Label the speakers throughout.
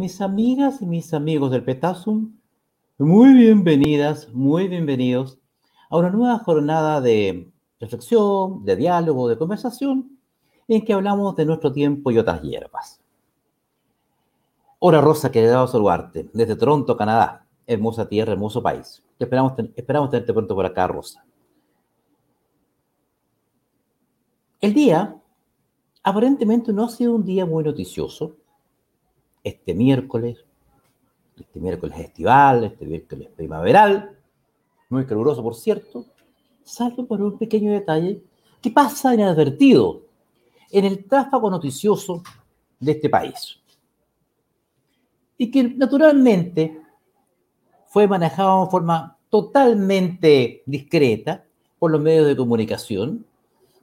Speaker 1: Mis amigas y mis amigos del Petasum, muy bienvenidas, muy bienvenidos a una nueva jornada de reflexión, de diálogo, de conversación, en que hablamos de nuestro tiempo y otras hierbas. Hola Rosa, que saludarte desde Toronto, Canadá, hermosa tierra, hermoso país. Esperamos, esperamos tenerte pronto por acá, Rosa. El día aparentemente no ha sido un día muy noticioso. Este miércoles, este miércoles estival, este miércoles primaveral, muy caluroso por cierto, salvo por un pequeño detalle que pasa inadvertido en el tráfago noticioso de este país. Y que naturalmente fue manejado de forma totalmente discreta por los medios de comunicación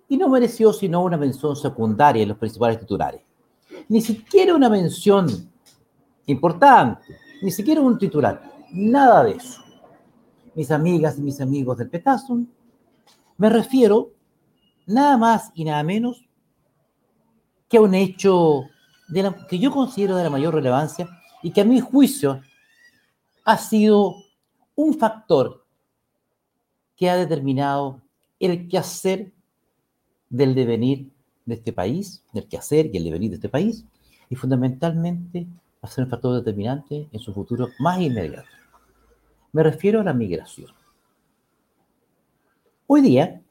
Speaker 1: y no mereció sino una mención secundaria en los principales titulares. Ni siquiera una mención importante, ni siquiera un titular, nada de eso. Mis amigas y mis amigos del Petazo, me refiero nada más y nada menos que a un hecho que yo considero de la mayor relevancia y que a mi juicio ha sido un factor que ha determinado el quehacer del devenir de este país, del quehacer y el devenir de este país, y fundamentalmente va a ser un factor determinante en su futuro más inmediato. Me refiero a la migración. Hoy día,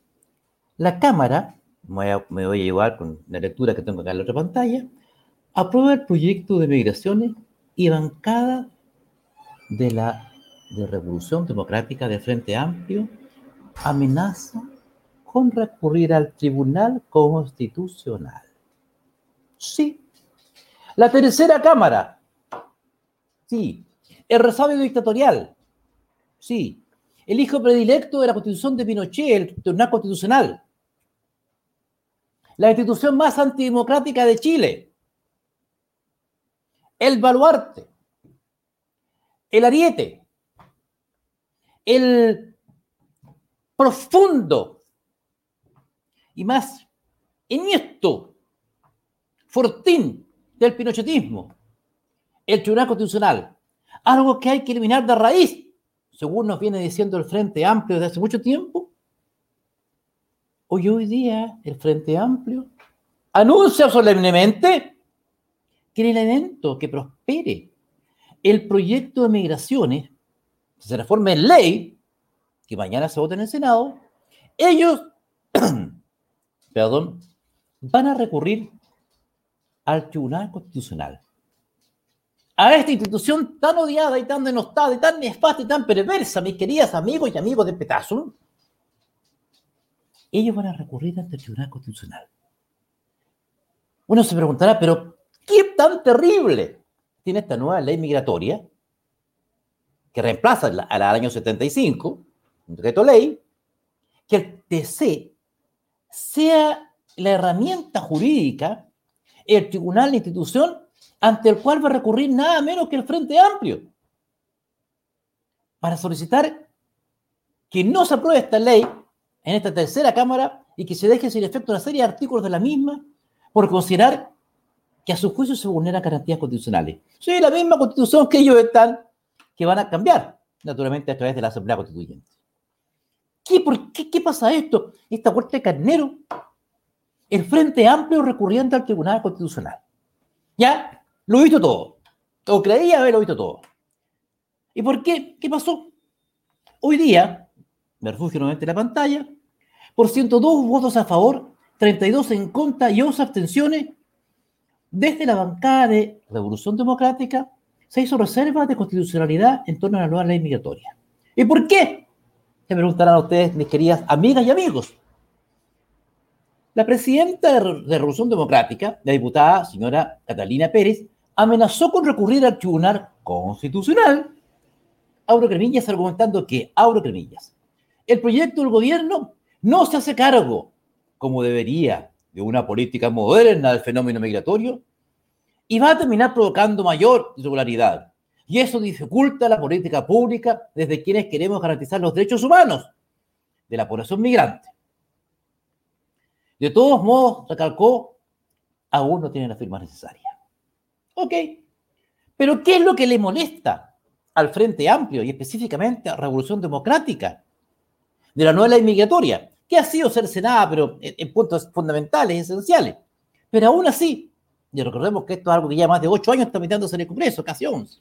Speaker 1: la Cámara, me voy a llevar con la lectura que tengo acá en la otra pantalla, aprueba el proyecto de migraciones y bancada de la de Revolución Democrática de Frente Amplio amenaza con recurrir al Tribunal Constitucional. Sí. La tercera Cámara. Sí. El resabio dictatorial. Sí. El hijo predilecto de la Constitución de Pinochet, el Tribunal Constitucional. La institución más antidemocrática de Chile. El baluarte. El ariete. El profundo y más esto, fortín del pinochetismo, el Tribunal Constitucional, algo que hay que eliminar de raíz, según nos viene diciendo el Frente Amplio desde hace mucho tiempo. Hoy, hoy día el Frente Amplio anuncia solemnemente que en el evento que prospere el proyecto de migraciones, que se reforme en ley, que mañana se vote en el Senado, ellos perdón, van a recurrir al Tribunal Constitucional. A esta institución tan odiada y tan denostada y tan nefasta y tan perversa, mis queridas amigos y amigos de Petazo, ellos van a recurrir ante el Tribunal Constitucional. Uno se preguntará, pero ¿qué tan terrible tiene esta nueva ley migratoria que reemplaza a la del año 75, un decreto ley, que el TC sea la herramienta jurídica, el tribunal, la institución, ante el cual va a recurrir nada menos que el Frente Amplio, para solicitar que no se apruebe esta ley en esta tercera Cámara y que se deje sin efecto una serie de artículos de la misma por considerar que a su juicio se vulneran garantías constitucionales. Sí, la misma constitución que ellos están, que van a cambiar, naturalmente, a través de la Asamblea Constituyente. ¿Qué, por qué, qué pasa esto? Esta puerta de carnero. El Frente Amplio recurriendo al Tribunal Constitucional. Ya, lo he visto todo. O creía haberlo visto todo. ¿Y por qué? ¿Qué pasó? Hoy día, me refugio nuevamente en la pantalla, por 102 votos a favor, 32 en contra y 11 abstenciones, desde la bancada de Revolución Democrática se hizo reserva de constitucionalidad en torno a la nueva ley migratoria. ¿Y por qué? Se preguntarán a ustedes, mis queridas amigas y amigos. La presidenta de Revolución Democrática, la diputada señora Catalina Pérez, amenazó con recurrir al Tribunal Constitucional. Auro Cremillas argumentando que, Auro Cremillas, el proyecto del gobierno no se hace cargo, como debería, de una política moderna del fenómeno migratorio y va a terminar provocando mayor irregularidad, y eso dificulta la política pública desde quienes queremos garantizar los derechos humanos de la población migrante. De todos modos, recalcó, aún no tienen la firma necesaria. Ok, Pero ¿qué es lo que le molesta al Frente Amplio y específicamente a Revolución Democrática de la nueva ley migratoria? Que ha sido cercenada, pero en, puntos fundamentales, esenciales. Pero aún así, y recordemos que esto es algo que ya más de ocho años está metiéndose en el Congreso, casi once.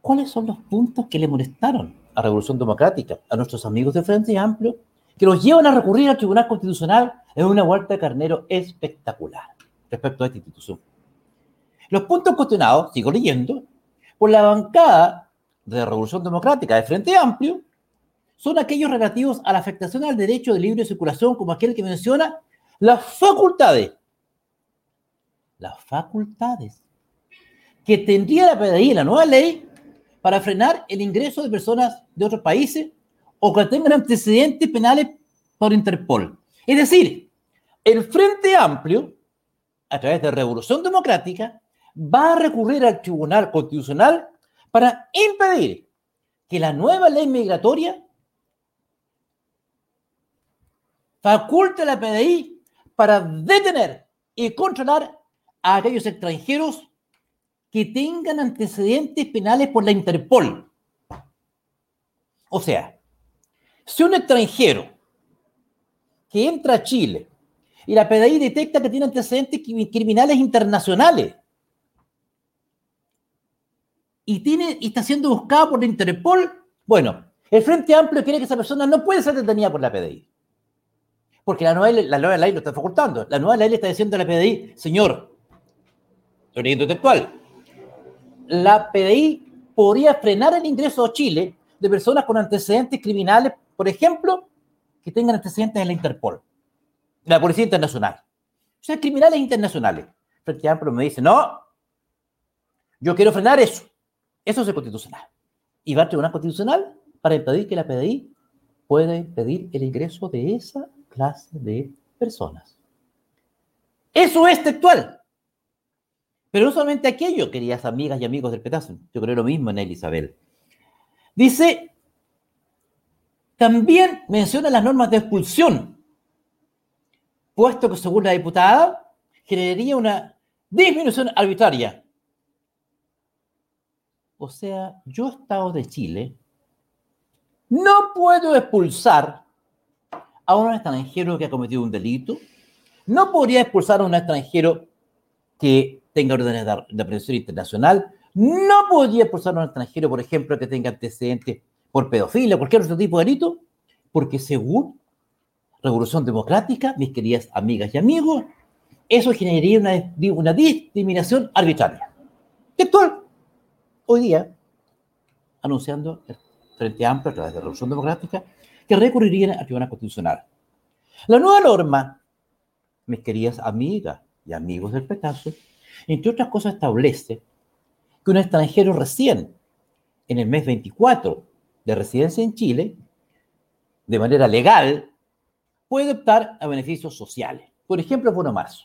Speaker 1: ¿Cuáles son los puntos que le molestaron a Revolución Democrática, a nuestros amigos del Frente Amplio, que los llevan a recurrir al Tribunal Constitucional en una vuelta de carnero espectacular respecto a esta institución? Los puntos cuestionados, sigo leyendo, por la bancada de Revolución Democrática de Frente Amplio, son aquellos relativos a la afectación al derecho de libre circulación, como aquel que menciona las facultades. Las facultades que tendría la PDI, la nueva ley, para frenar el ingreso de personas de otros países o que tengan antecedentes penales por Interpol. Es decir, el Frente Amplio, a través de Revolución Democrática, va a recurrir al Tribunal Constitucional para impedir que la nueva ley migratoria faculte a la PDI para detener y controlar a aquellos extranjeros que tengan antecedentes penales por la Interpol. O sea, si un extranjero que entra a Chile y la PDI detecta que tiene antecedentes criminales internacionales y, tiene, está siendo buscado por la Interpol, bueno, el Frente Amplio quiere que esa persona no puede ser detenida por la PDI. Porque la nueva, la nueva ley lo está facultando. La nueva ley le está diciendo a la PDI, señor, leyendo textual, la PDI podría frenar el ingreso a Chile de personas con antecedentes criminales, por ejemplo, que tengan antecedentes en la Interpol, la Policía Internacional. O sea, criminales internacionales. Frente Amplio me dice, no, yo quiero frenar eso. Eso es constitucional. Y va al Tribunal Constitucional para impedir que la PDI pueda impedir el ingreso de esa clase de personas. Eso es textual. Pero no solamente aquello, queridas amigas y amigos del Petazo. Yo creo lo mismo en él, Isabel. Dice, también menciona las normas de expulsión, puesto que según la diputada generaría una disminución arbitraria. O sea, yo, Estado de Chile, no puedo expulsar a un extranjero que ha cometido un delito, no podría expulsar a un extranjero que tenga órdenes de, aprehensión internacional, no podría expulsar a un extranjero, por ejemplo, que tenga antecedentes por pedofilia o cualquier otro tipo de delito, porque según Revolución Democrática, mis queridas amigas y amigos, eso generaría una, una discriminación arbitraria. Textual, hoy día, anunciando el Frente Amplio a través de Revolución Democrática, que recurrirían al Tribunal Constitucional. La nueva norma, mis queridas amigas y amigos del petazo, entre otras cosas establece que un extranjero recién en el mes 24 de residencia en Chile, de manera legal, puede optar a beneficios sociales. Por ejemplo, bono marzo.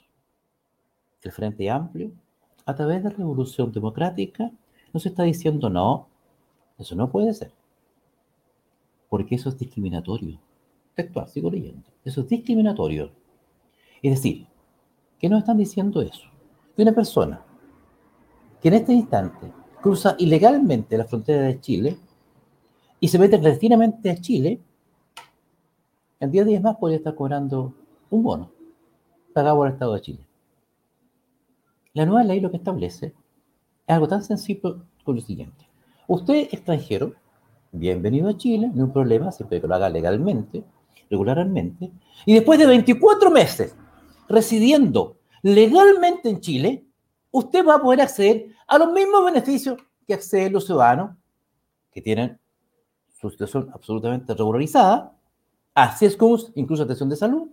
Speaker 1: El Frente Amplio, a través de Revolución Democrática, nos está diciendo no, eso no puede ser porque eso es discriminatorio. Textual, sigo leyendo. Eso es discriminatorio. Es decir, ¿qué nos están diciendo eso? Que una persona que en este instante cruza ilegalmente la frontera de Chile y se mete clandestinamente a Chile, en 10 días más podría estar cobrando un bono pagado por el Estado de Chile. La nueva ley lo que establece es algo tan sencillo como lo siguiente. Usted, extranjero, bienvenido a Chile, no hay problema, siempre que lo haga legalmente, regularmente. Y después de 24 meses residiendo legalmente en Chile, usted va a poder acceder a los mismos beneficios que acceden los ciudadanos que tienen su situación absolutamente regularizada, así es como incluso atención de salud,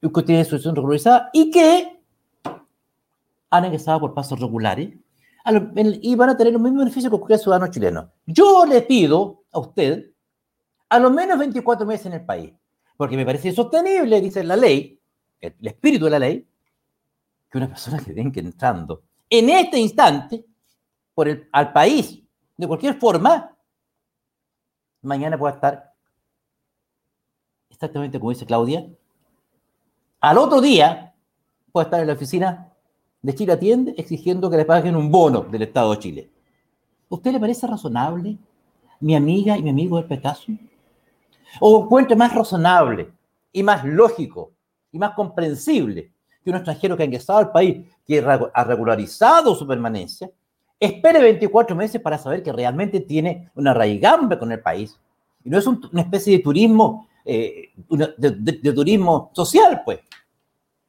Speaker 1: que tienen su situación regularizada y que han ingresado por pasos regulares y van a tener los mismos beneficios que cualquier ciudadano chileno. Yo le pido a usted a lo menos 24 meses en el país, porque me parece insostenible, dice la ley, el, espíritu de la ley, que una persona que venga entrando en este instante al país de cualquier forma, mañana pueda estar exactamente como dice Claudia, al otro día puede estar en la oficina de Chile atiende exigiendo que le paguen un bono del Estado de Chile. ¿Usted le parece razonable, mi amiga y mi amigo del petazo? ¿O encuentra más razonable y más lógico y más comprensible que un extranjero que ha ingresado al país, que ha regularizado su permanencia, espere 24 meses para saber que realmente tiene una raigambre con el país? Y no es una especie de turismo, eh, de, turismo social, pues.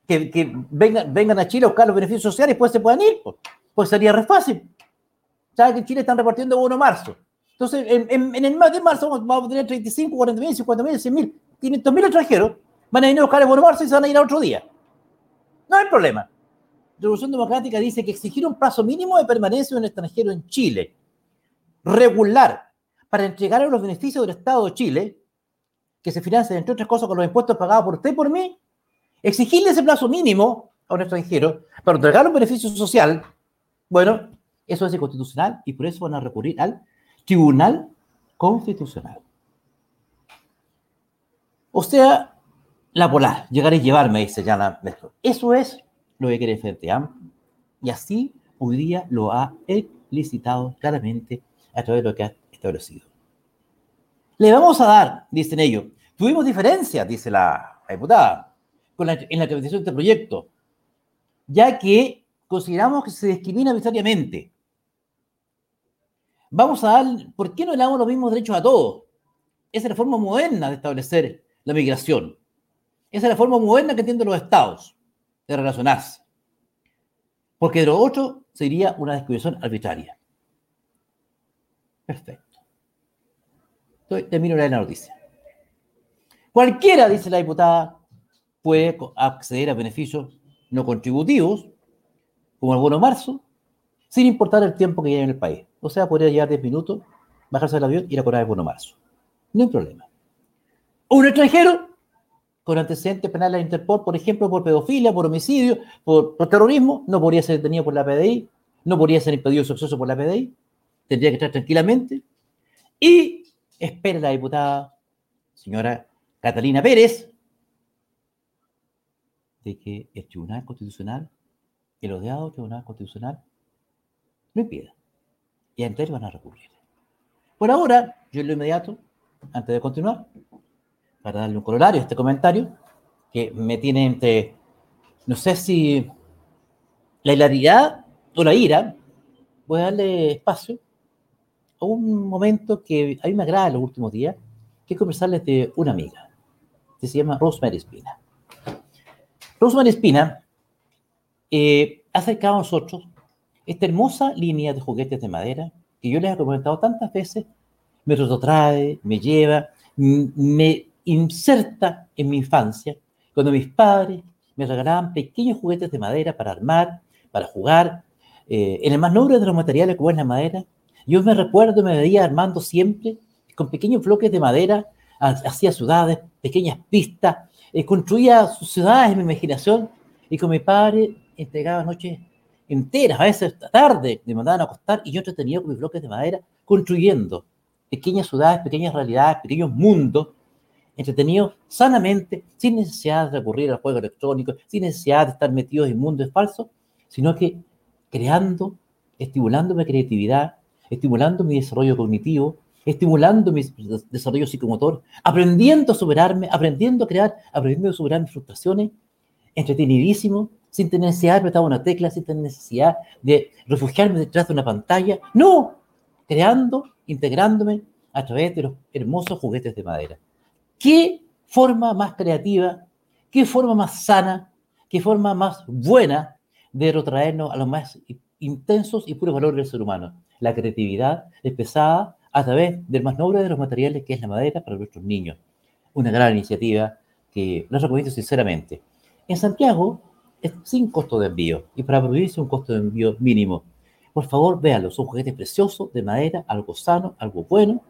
Speaker 1: Que, vengan, vengan, a Chile a buscar los beneficios sociales y después se puedan ir, pues, pues sería re fácil. ¿Sabes que en Chile están repartiendo bono marzo? Entonces, en, el mes de marzo vamos, a tener 35, 40 mil, 50 mil, 100 mil, 500 mil extranjeros. Van a venir a buscar el bono marzo y se van a ir a otro día. No hay problema. Revolución Democrática dice que exigir un plazo mínimo de permanencia de un extranjero en Chile, regular, para entregar los beneficios del Estado de Chile, que se financia, entre otras cosas, con los impuestos pagados por usted y por mí, exigirle ese plazo mínimo a un extranjero para entregar un beneficio social, bueno, eso es inconstitucional y por eso van a recurrir al Tribunal Constitucional. O sea, la polar, llegar y llevarme, dice Yana Eso es lo que quiere Amplio y así hoy día lo ha explicitado claramente a través de lo que ha establecido. Le vamos a dar, dicen ellos, tuvimos diferencias, dice la, diputada, con en la tramitación de este proyecto, ya que consideramos que se discrimina arbitrariamente Vamos a dar, ¿por qué no le damos los mismos derechos a todos? Esa es la forma moderna de establecer la migración. Esa es la forma moderna que entienden los estados de relacionarse. Porque de lo otro sería una discriminación arbitraria. Perfecto. Entonces, termino la noticia. Cualquiera, dice la diputada, puede acceder a beneficios no contributivos, como el bono marzo, sin importar el tiempo que lleve en el país. O sea, podría llegar 10 minutos, bajarse del avión y ir a cobrar el bono marzo. No hay problema. Un extranjero con antecedentes penales de Interpol, por ejemplo, por pedofilia, por homicidio, por, terrorismo, no podría ser detenido por la PDI, no podría ser impedido su acceso por la PDI, tendría que estar tranquilamente. Y espera la diputada señora Catalina Pérez de que el Tribunal Constitucional, el odiado Tribunal Constitucional, no impida y entonces van a recurrir. Por ahora, yo en lo inmediato, antes de continuar, para darle un corolario a este comentario, que me tiene entre, no sé si la hilaridad o la ira, voy a darle espacio a un momento que a mí me agrada en los últimos días, que es conversarles de una amiga, que se llama Rosemary Espina. Rosemary Espina eh, ha acercado a nosotros esta hermosa línea de juguetes de madera que yo les he comentado tantas veces, me retrotrae, me lleva, me inserta en mi infancia, cuando mis padres me regalaban pequeños juguetes de madera para armar, para jugar, eh, en el más noble de los materiales como es la madera. Yo me recuerdo, me veía armando siempre con pequeños bloques de madera, hacía ciudades, pequeñas pistas, eh, construía sus ciudades en mi imaginación y con mi padre entregaba noches enteras, a veces tarde, me mandaban a acostar y yo entretenía con mis bloques de madera construyendo pequeñas ciudades, pequeñas realidades, pequeños mundos, entretenidos sanamente, sin necesidad de recurrir al juego electrónico, sin necesidad de estar metidos en mundos falsos, sino que creando, estimulando mi creatividad, estimulando mi desarrollo cognitivo, estimulando mi desarrollo psicomotor, aprendiendo a superarme, aprendiendo a crear, aprendiendo a superar mis frustraciones, entretenidísimo, sin tener necesidad de apretar una tecla, sin tener necesidad de refugiarme detrás de una pantalla. No, creando, integrándome a través de los hermosos juguetes de madera. ¿Qué forma más creativa, qué forma más sana, qué forma más buena de retraernos a los más intensos y puros valores del ser humano? La creatividad expresada a través del más noble de los materiales que es la madera para nuestros niños. Una gran iniciativa que les recomiendo sinceramente. En Santiago es sin costo de envío y para producirse un costo de envío mínimo. Por favor, véanlo, son juguetes preciosos, de madera, algo sano, algo bueno,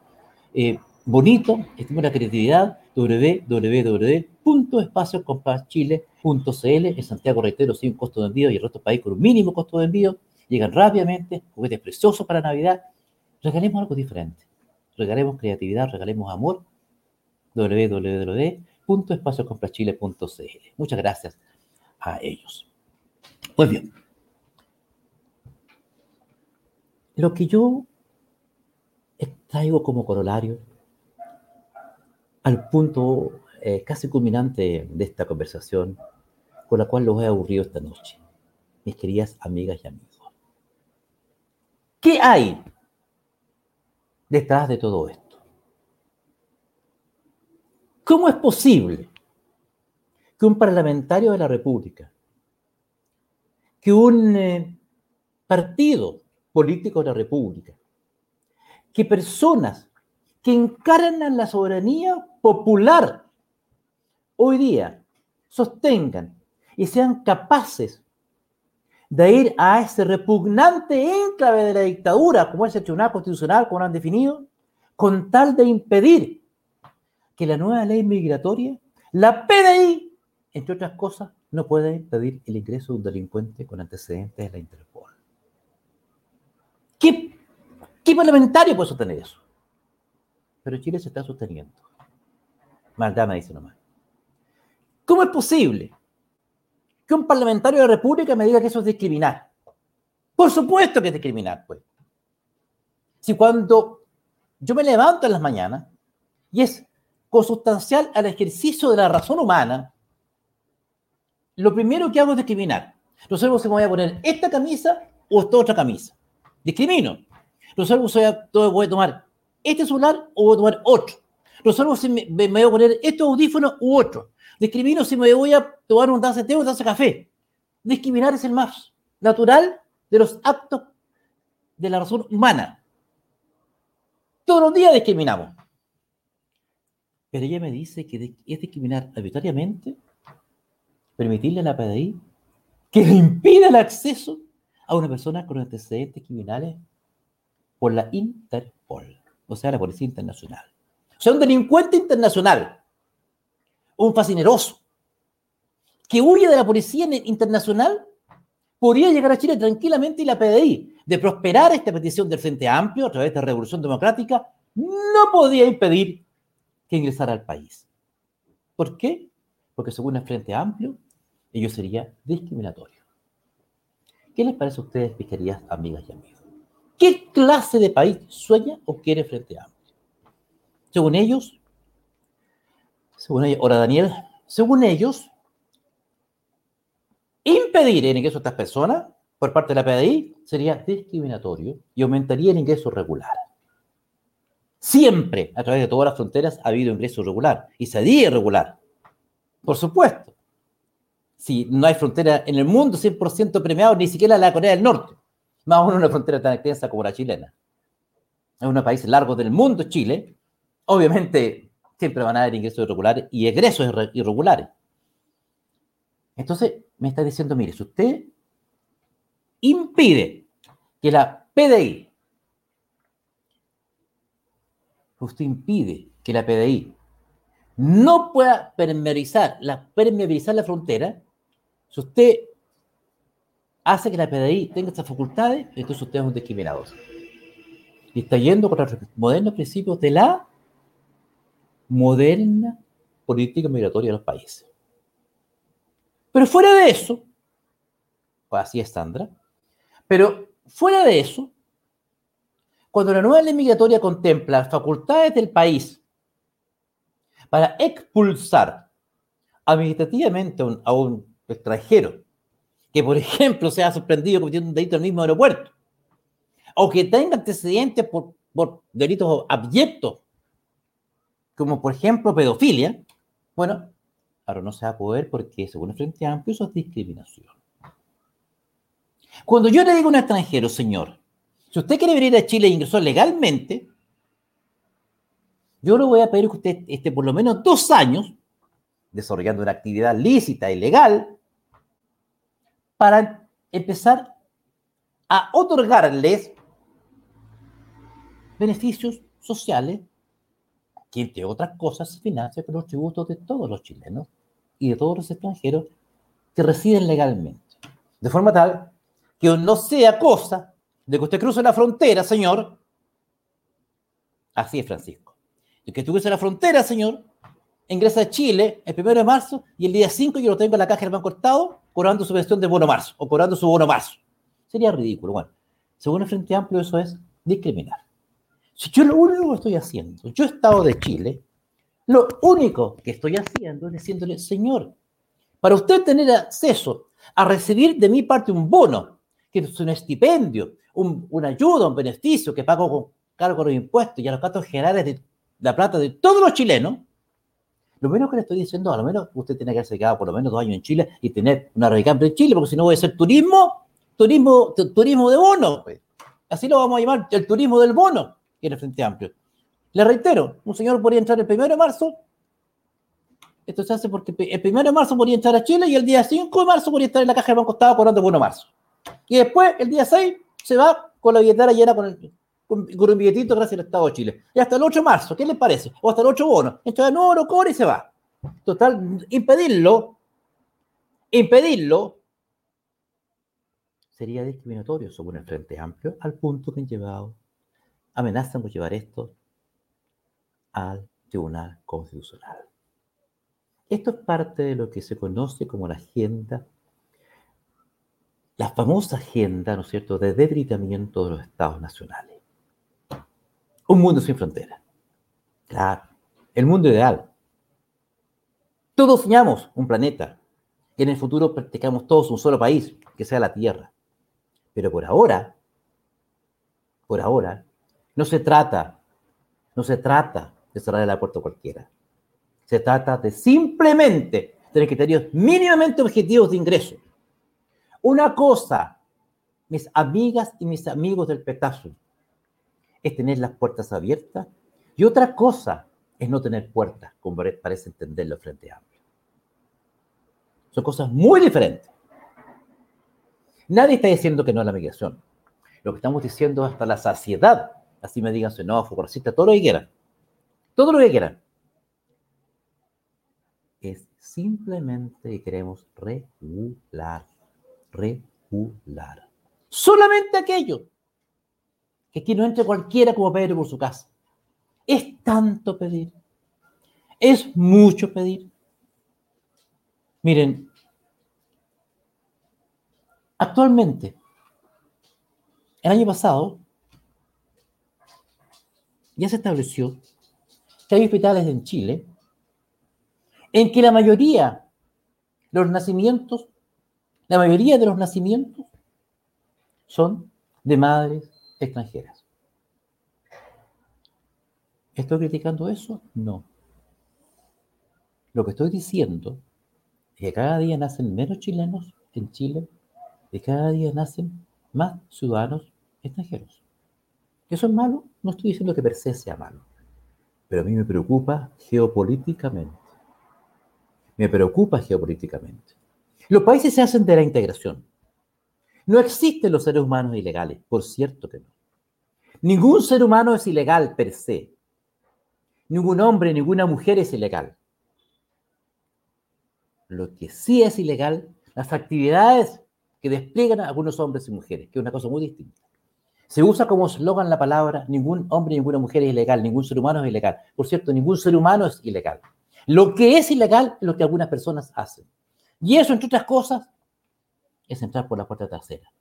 Speaker 1: eh, bonito, estimula la creatividad, www.espaciocompaschile.cl en Santiago, reitero, sin costo de envío y el resto del país con un mínimo costo de envío, llegan rápidamente, juguetes preciosos para Navidad, regalemos algo diferente, regalemos creatividad, regalemos amor, www.espaciocompaschile.cl Muchas gracias a ellos. Pues bien, Lo que yo traigo como corolario al punto eh, casi culminante de esta conversación con la cual los he aburrido esta noche, mis queridas amigas y amigos. ¿Qué hay detrás de todo esto? ¿Cómo es posible que un parlamentario de la República, que un eh, partido político de la República, que personas que encarnan la soberanía popular hoy día sostengan y sean capaces de ir a ese repugnante enclave de la dictadura, como es el Tribunal Constitucional, como lo han definido, con tal de impedir que la nueva ley migratoria, la PDI, entre otras cosas, no pueda impedir el ingreso de un delincuente con antecedentes de la Interpol. ¿Qué, qué parlamentario puede sostener eso? Pero Chile se está sosteniendo. Maldad me dice nomás. ¿Cómo es posible que un parlamentario de la República me diga que eso es discriminar? Por supuesto que es discriminar, pues. Si cuando yo me levanto en las mañanas y es consustancial al ejercicio de la razón humana, lo primero que hago es discriminar. No sé si me voy a poner esta camisa o esta otra camisa. Discrimino. No sé si voy a tomar este celular o voy a tomar otro. Sé si me, voy a poner estos audífonos u otro. Discrimino si me voy a tomar un taza de té o un taza de café. Discriminar es el más natural de los actos de la razón humana. Todos los días discriminamos. Pero ella me dice que es discriminar arbitrariamente, permitirle a la PDI que le impida el acceso a una persona con antecedentes criminales por la Interpol, o sea, la Policía Internacional. O sea, un delincuente internacional un fascineroso, que huye de la policía internacional, podría llegar a Chile tranquilamente y la PDI, de prosperar esta petición del Frente Amplio a través de la Revolución Democrática, no podía impedir que ingresara al país. ¿Por qué? Porque según el Frente Amplio, ello sería discriminatorio. ¿Qué les parece a ustedes, mis amigas y amigos? ¿Qué clase de país sueña o quiere Frente Amplio? Según ellos, según ellos, ahora Daniel, según ellos, impedir el ingreso de estas personas por parte de la PDI sería discriminatorio y aumentaría el ingreso regular. Siempre, a través de todas las fronteras, ha habido ingreso regular y haría irregular. Por supuesto. Si no hay frontera en el mundo 100% premiado, ni siquiera la Corea del Norte, más aún una frontera tan extensa como la chilena. Es un país largo del mundo, Chile. Obviamente, siempre van a haber ingresos irregulares y egresos irregulares. Entonces, me está diciendo, mire, si usted impide que la PDI, usted impide que la PDI no pueda permeabilizar permeabilizar la frontera, si usted hace que la PDI tenga estas facultades, entonces usted es un discriminador. Y está yendo contra los modernos principios de la moderna política migratoria de los países. Pero fuera de eso, pues así es Sandra, pero fuera de eso, cuando la nueva ley migratoria contempla facultades del país para expulsar administrativamente a un, extranjero que, por ejemplo, sea sorprendido cometiendo un delito en el mismo aeropuerto, o que tenga antecedentes por, por delitos abyectos como por ejemplo pedofilia, bueno, ahora no se va a poder porque según el Frente Amplio eso es discriminación. Cuando yo le digo a un extranjero, señor, si usted quiere venir a Chile e ingresar legalmente, yo le voy a pedir que usted esté por lo menos dos años desarrollando una actividad lícita y legal para empezar a otorgarles beneficios sociales que entre otras cosas se financia con los tributos de todos los chilenos y de todos los extranjeros que residen legalmente. De forma tal que no sea cosa de que usted cruce la frontera, señor. Así es, Francisco. De que tú cruce la frontera, señor, ingresa a Chile el primero de marzo y el día 5 yo lo tengo en la caja del Banco Estado cobrando su pensión de bono marzo o cobrando su bono marzo. Sería ridículo. Bueno, Según el Frente Amplio, eso es discriminar. Si yo lo único que estoy haciendo, yo Estado de Chile, lo único que estoy haciendo es diciéndole, señor, para usted tener acceso a recibir de mi parte un bono, que es un estipendio, un, una ayuda, un beneficio que pago con cargo de los impuestos y a los gastos generales de la plata de todos los chilenos, lo menos que le estoy diciendo, a lo menos usted tiene que haberse quedado por lo menos dos años en Chile y tener una radicante en Chile, porque si no voy a ser turismo, turismo, turismo de bono. Pues. Así lo vamos a llamar, el turismo del bono, que el Frente Amplio. Le reitero, un señor podría entrar el primero de marzo, esto se hace porque el primero de marzo podría entrar a Chile y el día 5 de marzo podría estar en la caja del Banco Estado cobrando el 1 de marzo. Y después, el día 6, se va con la billetera llena con, el, con, un billetito gracias al Estado de Chile. Y hasta el 8 de marzo, ¿qué les parece? O hasta el 8 bono. Entra de nuevo, lo cobra y se va. Total, impedirlo, impedirlo, sería discriminatorio según el Frente Amplio, al punto que han llevado, amenazan con llevar esto al Tribunal Constitucional. Esto es parte de lo que se conoce como la agenda, la famosa agenda, ¿no es cierto?, de debilitamiento de los estados nacionales. Un mundo sin fronteras. Claro, el mundo ideal. Todos soñamos un planeta que en el futuro practicamos todos un solo país, que sea la Tierra. Pero por ahora, por ahora, no se trata, no se trata de cerrar el puerta a cualquiera. Se trata de simplemente tener criterios mínimamente objetivos de ingreso. Una cosa, mis amigas y mis amigos del petazo, es tener las puertas abiertas y otra cosa es no tener puertas, como parece entenderlo frente a amplio. Son cosas muy diferentes. Nadie está diciendo que no a la migración. Lo que estamos diciendo hasta la saciedad, así me digan xenófobo, racista, todo lo que quieran. Todo lo que quieran es simplemente queremos regular, regular. Solamente aquello que aquí no entre cualquiera como Pedro por su casa. Es tanto pedir. Es mucho pedir. Miren, actualmente, el año pasado, ya se estableció que hay hospitales en Chile en que la mayoría de los nacimientos, la mayoría de los nacimientos son de madres extranjeras. ¿Estoy criticando eso? No. Lo que estoy diciendo es que cada día nacen menos chilenos en Chile y cada día nacen más ciudadanos extranjeros. ¿Eso es malo? No estoy diciendo que per se sea malo, pero a mí me preocupa geopolíticamente me preocupa geopolíticamente. Los países se hacen de la integración. No existen los seres humanos ilegales, por cierto que no. Ningún ser humano es ilegal per se. Ningún hombre, ninguna mujer es ilegal. Lo que sí es ilegal, las actividades que despliegan algunos hombres y mujeres, que es una cosa muy distinta. Se usa como eslogan la palabra ningún hombre, ninguna mujer es ilegal, ningún ser humano es ilegal. Por cierto, ningún ser humano es ilegal. Lo que es ilegal es lo que algunas personas hacen. Y eso, entre otras cosas, es entrar por la puerta trasera.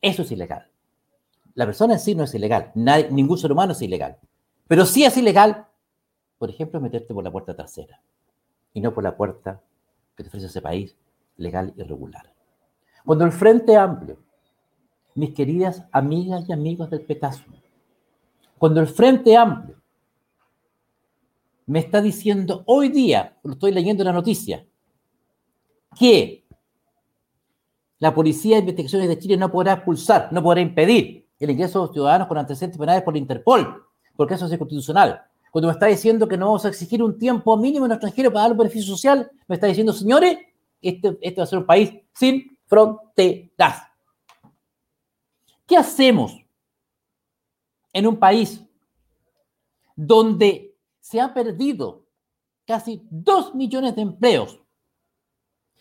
Speaker 1: Eso es ilegal. La persona en sí no es ilegal. ningún ser humano es ilegal. Pero sí es ilegal, por ejemplo, meterte por la puerta trasera y no por la puerta que te ofrece ese país legal y regular. Cuando el Frente Amplio, mis queridas amigas y amigos del Petazo, cuando el Frente Amplio me está diciendo hoy día, lo estoy leyendo en la noticia, que la Policía de Investigaciones de Chile no podrá expulsar, no podrá impedir el ingreso de los ciudadanos con antecedentes penales por la Interpol, porque eso es inconstitucional. Cuando me está diciendo que no vamos a exigir un tiempo mínimo en extranjero para dar un beneficio social, me está diciendo, señores, este, este va a ser un país sin fronteras. ¿Qué hacemos en un país donde se ha perdido casi dos millones de empleos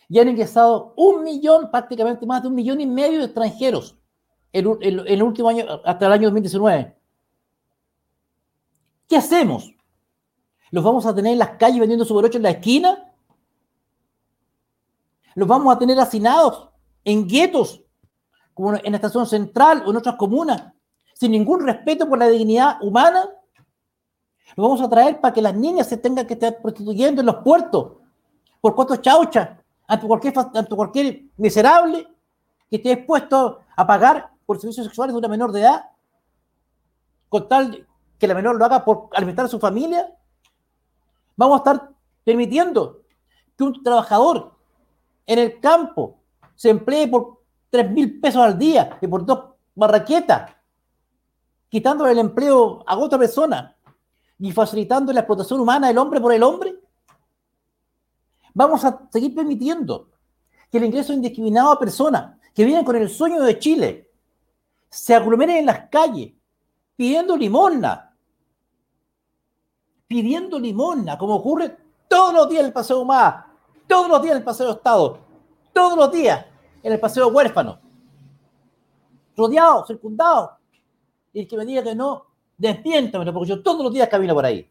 Speaker 1: y han ingresado un millón, prácticamente más de un millón y medio de extranjeros en, el último año, hasta el año 2019. ¿Qué hacemos? ¿Los vamos a tener en las calles vendiendo su en la esquina? ¿Los vamos a tener hacinados en guetos como en la estación central o en otras comunas, sin ningún respeto por la dignidad humana, lo vamos a traer para que las niñas se tengan que estar prostituyendo en los puertos por cuatro chauchas ante cualquier, ante cualquier miserable que esté dispuesto a pagar por servicios sexuales de una menor de edad, con tal que la menor lo haga por alimentar a su familia. Vamos a estar permitiendo que un trabajador en el campo se emplee por 3 mil pesos al día y por dos barraquetas, quitándole el empleo a otra persona y facilitando la explotación humana del hombre por el hombre? Vamos a seguir permitiendo que el ingreso indiscriminado a personas que vienen con el sueño de Chile se aglomeren en las calles pidiendo limosna, pidiendo limosna, como ocurre todos los días en el Paseo Más, todos los días en el Paseo Estado, todos los días en el Paseo Huérfano, rodeado, circundado. Y el que me diga que no, Despiéntamelo, porque yo todos los días camino por ahí.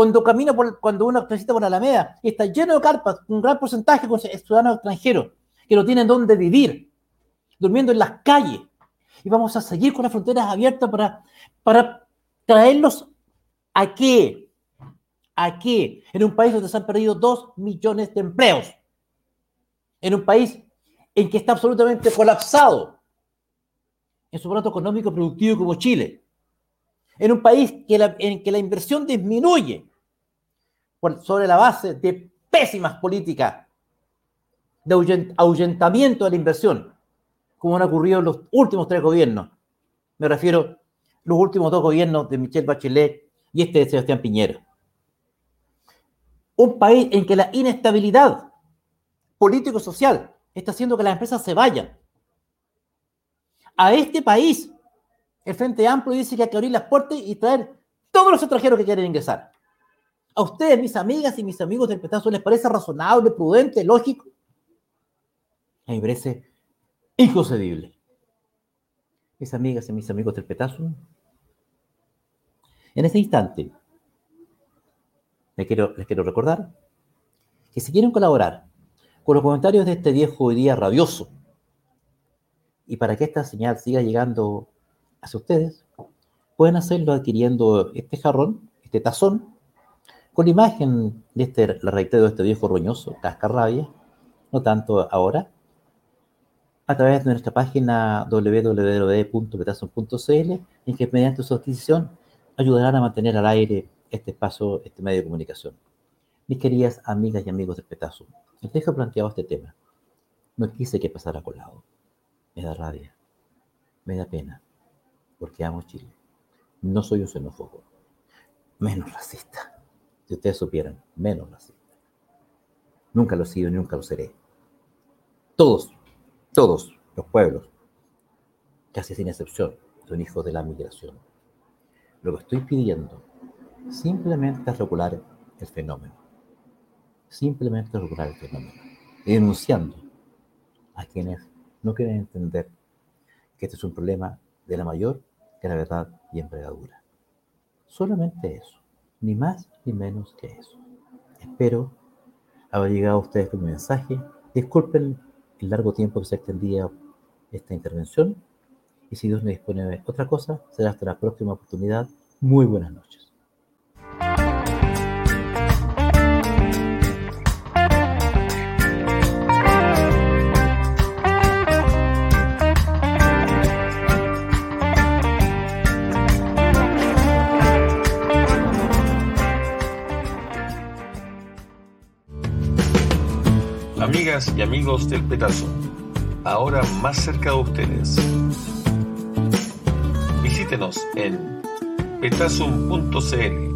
Speaker 1: Cuando camino por, cuando uno transita por Alameda, está lleno de carpas, un gran porcentaje con ciudadanos extranjeros que no tienen dónde vivir, durmiendo en las calles. Y vamos a seguir con las fronteras abiertas para, para traerlos a qué? En un país donde se han perdido dos millones de empleos. En un país en que está absolutamente colapsado en su plato económico productivo como Chile en un país en que la inversión disminuye sobre la base de pésimas políticas de ahuyentamiento de la inversión, como han ocurrido en los últimos tres gobiernos. Me refiero a los últimos dos gobiernos de Michelle Bachelet y este de Sebastián Piñera. Un país en que la inestabilidad político-social está haciendo que las empresas se vayan. A este país el Frente Amplio dice que hay que abrir las puertas y traer todos los extranjeros que quieren ingresar. ¿A ustedes, mis amigas y mis amigos del Petazo, les parece razonable, prudente, lógico? A mí parece inconcebible. Mis amigas y mis amigos del Petazo, en este instante, les quiero, les quiero recordar que si quieren colaborar con los comentarios de este viejo día rabioso, y para que esta señal siga llegando hacia ustedes, pueden hacerlo adquiriendo este jarrón, este tazón, con imagen de este, la reitero, de este viejo roñoso, cascarrabia, no tanto ahora, a través de nuestra página www.petazón.cl, en que mediante su adquisición ayudarán a mantener al aire este espacio, este medio de comunicación. Mis queridas amigas y amigos de Petazo, les dejo planteado este tema. No quise que pasara colado. Me da rabia. Me da pena porque amo Chile. No soy un xenófobo, menos racista. Si ustedes supieran, menos racista. Nunca lo he sido, nunca lo seré. Todos, todos los pueblos, casi sin excepción, son hijos de la migración. Lo que estoy pidiendo simplemente es regular el fenómeno. Simplemente regular el fenómeno. Denunciando a quienes no quieren entender que este es un problema de la mayor verdad y envergadura. Solamente eso, ni más ni menos que eso. Espero haber llegado a ustedes con mi mensaje. Disculpen el largo tiempo que se extendía esta intervención y si Dios me dispone de otra cosa, será hasta la próxima oportunidad. Muy buenas noches.
Speaker 2: Y amigos del Petazo, ahora más cerca de ustedes. Visítenos en petazum.cl